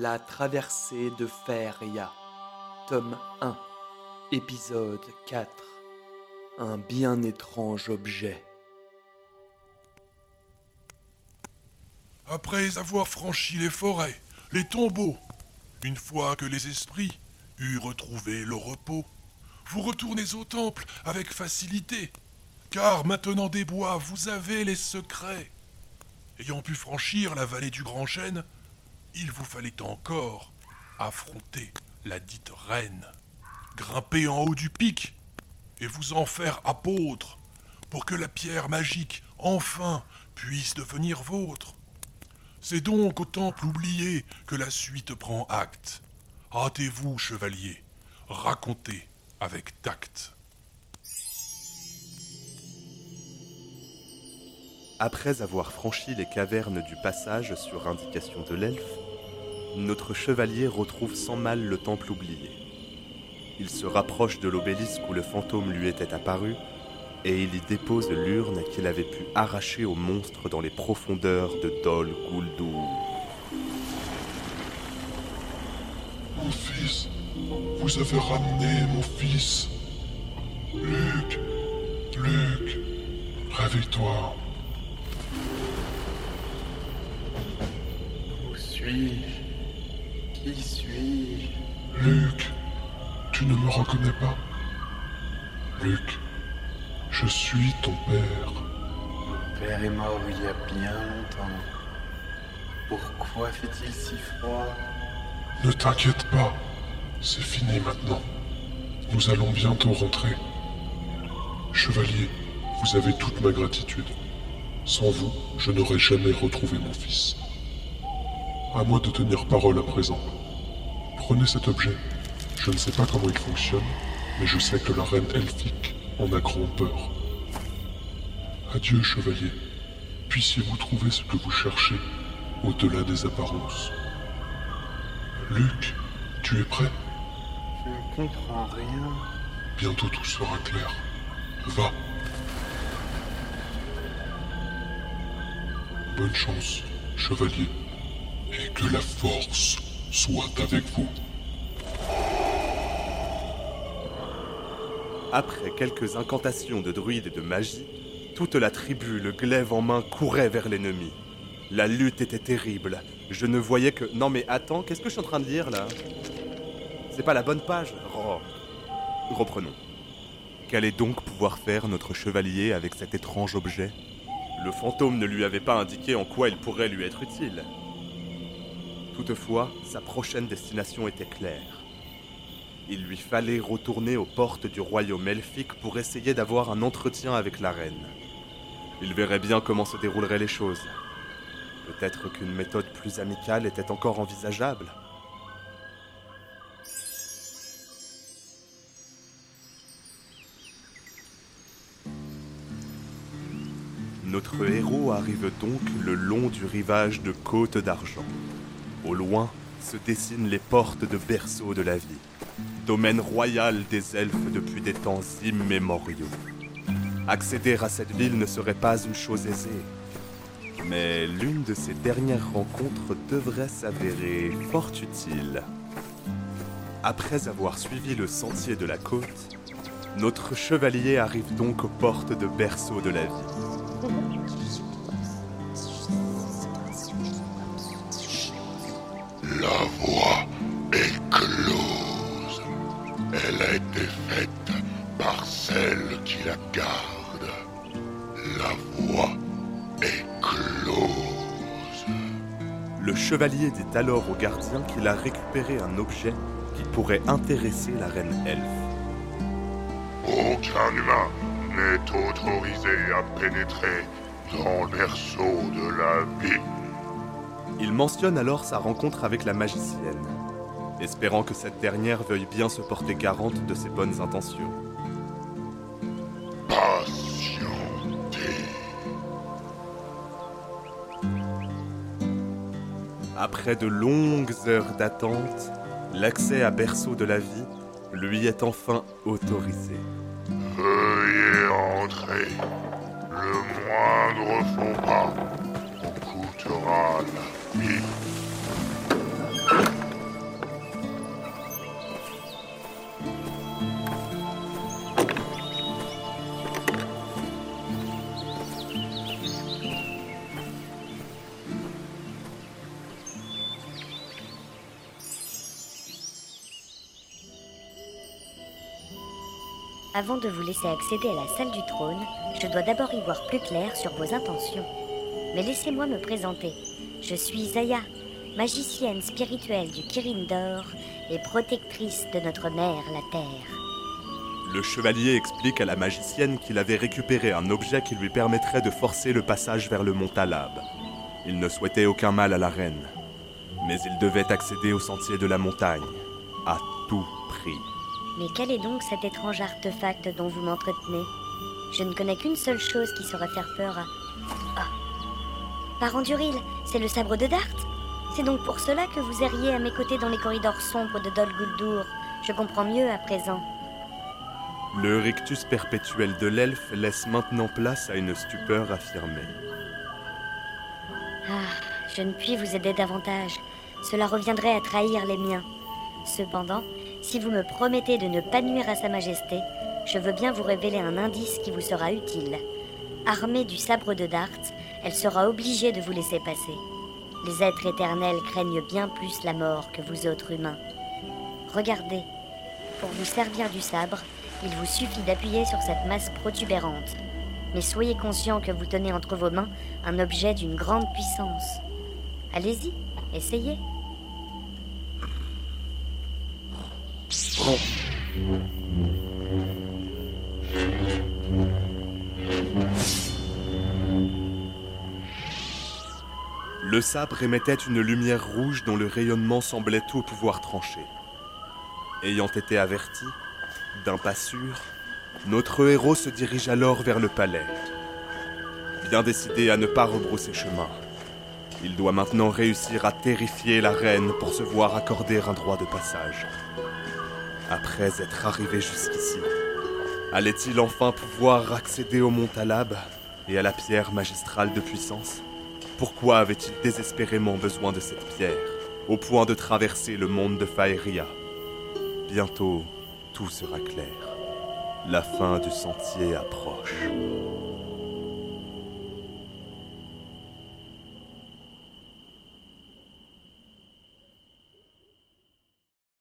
La traversée de Feria, tome 1, épisode 4. Un bien étrange objet. Après avoir franchi les forêts, les tombeaux, une fois que les esprits eurent retrouvé le repos, vous retournez au temple avec facilité, car maintenant des bois, vous avez les secrets. Ayant pu franchir la vallée du Grand Chêne, il vous fallait encore affronter la dite reine, grimper en haut du pic et vous en faire apôtre pour que la pierre magique, enfin, puisse devenir vôtre. C'est donc au temple oublié que la suite prend acte. Hâtez-vous, chevalier, racontez avec tact. Après avoir franchi les cavernes du passage sur indication de l'elfe, notre chevalier retrouve sans mal le temple oublié. Il se rapproche de l'obélisque où le fantôme lui était apparu et il y dépose l'urne qu'il avait pu arracher au monstre dans les profondeurs de Dol Guldur. Mon fils, vous avez ramené mon fils. Luc, Luc, réveille-toi. Suis-je? Qui suis-je? Luc, tu ne me reconnais pas Luc, je suis ton père. Mon père est mort il y a bien longtemps. Pourquoi fait-il si froid? Ne t'inquiète pas, c'est fini maintenant. Nous allons bientôt rentrer. Chevalier, vous avez toute ma gratitude. Sans vous, je n'aurais jamais retrouvé mon fils. À moi de tenir parole à présent. Prenez cet objet. Je ne sais pas comment il fonctionne, mais je sais que la reine elfique en a grand peur. Adieu, chevalier. Puissiez-vous trouver ce que vous cherchez au-delà des apparences. Luc, tu es prêt? Je ne comprends rien. Bientôt tout sera clair. Va. Bonne chance, chevalier. Et que la force soit avec vous. Après quelques incantations de druides et de magie, toute la tribu, le glaive en main, courait vers l'ennemi. La lutte était terrible. Je ne voyais que... Non mais attends, qu'est-ce que je suis en train de lire là? C'est pas la bonne page Oh. Reprenons. Qu'allait donc pouvoir faire notre chevalier avec cet étrange objet? Le fantôme ne lui avait pas indiqué en quoi il pourrait lui être utile. Toutefois, sa prochaine destination était claire. Il lui fallait retourner aux portes du royaume elfique pour essayer d'avoir un entretien avec la reine. Il verrait bien comment se dérouleraient les choses. Peut-être qu'une méthode plus amicale était encore envisageable. Notre héros arrive donc le long du rivage de Côte d'Argent. Au loin se dessinent les portes de berceau de la vie, domaine royal des elfes depuis des temps immémoriaux. Accéder à cette ville ne serait pas une chose aisée, mais l'une de ces dernières rencontres devrait s'avérer fort utile. Après avoir suivi le sentier de la côte, notre chevalier arrive donc aux portes de berceau de la vie. Par celle qui la garde. La voie est close. Le chevalier dit alors au gardien qu'il a récupéré un objet qui pourrait intéresser la reine elfe. Aucun humain n'est autorisé à pénétrer dans le berceau de la vie. Il mentionne alors sa rencontre avec la magicienne, espérant que cette dernière veuille bien se porter garante de ses bonnes intentions. Après de longues heures d'attente, l'accès à berceau de la vie lui est enfin autorisé. Veuillez entrer. Le moindre faux pas vous coûtera la vie. Avant de vous laisser accéder à la salle du trône, je dois d'abord y voir plus clair sur vos intentions. Mais laissez-moi me présenter. Je suis Zaya, magicienne spirituelle du Kirin d'Or et protectrice de notre mère, la Terre. Le chevalier explique à la magicienne qu'il avait récupéré un objet qui lui permettrait de forcer le passage vers le mont Talab. Il ne souhaitait aucun mal à la reine, mais il devait accéder au sentier de la montagne, à tout prix. Mais quel est donc cet étrange artefact dont vous m'entretenez? Je ne connais qu'une seule chose qui saurait faire peur à... Ah Parent Duril, c'est le sabre de Dart C'est donc pour cela que vous erriez à mes côtés dans les corridors sombres de Dol Guldur. Je comprends mieux à présent. Le rictus perpétuel de l'elfe laisse maintenant place à une stupeur affirmée. Ah, je ne puis vous aider davantage. Cela reviendrait à trahir les miens. Cependant, si vous me promettez de ne pas nuire à Sa Majesté, je veux bien vous révéler un indice qui vous sera utile. Armée du sabre de Dart, elle sera obligée de vous laisser passer. Les êtres éternels craignent bien plus la mort que vous autres humains. Regardez, pour vous servir du sabre, il vous suffit d'appuyer sur cette masse protubérante. Mais soyez conscient que vous tenez entre vos mains un objet d'une grande puissance. Allez-y, essayez. Le sabre émettait une lumière rouge dont le rayonnement semblait tout pouvoir trancher. Ayant été averti, d'un pas sûr, notre héros se dirige alors vers le palais. Bien décidé à ne pas rebrousser chemin, il doit maintenant réussir à terrifier la reine pour se voir accorder un droit de passage. Après être arrivé jusqu'ici, allait-il enfin pouvoir accéder au mont Talab et à la pierre magistrale de puissance? Pourquoi avait-il désespérément besoin de cette pierre, au point de traverser le monde de Faeria Bientôt, tout sera clair. La fin du sentier approche.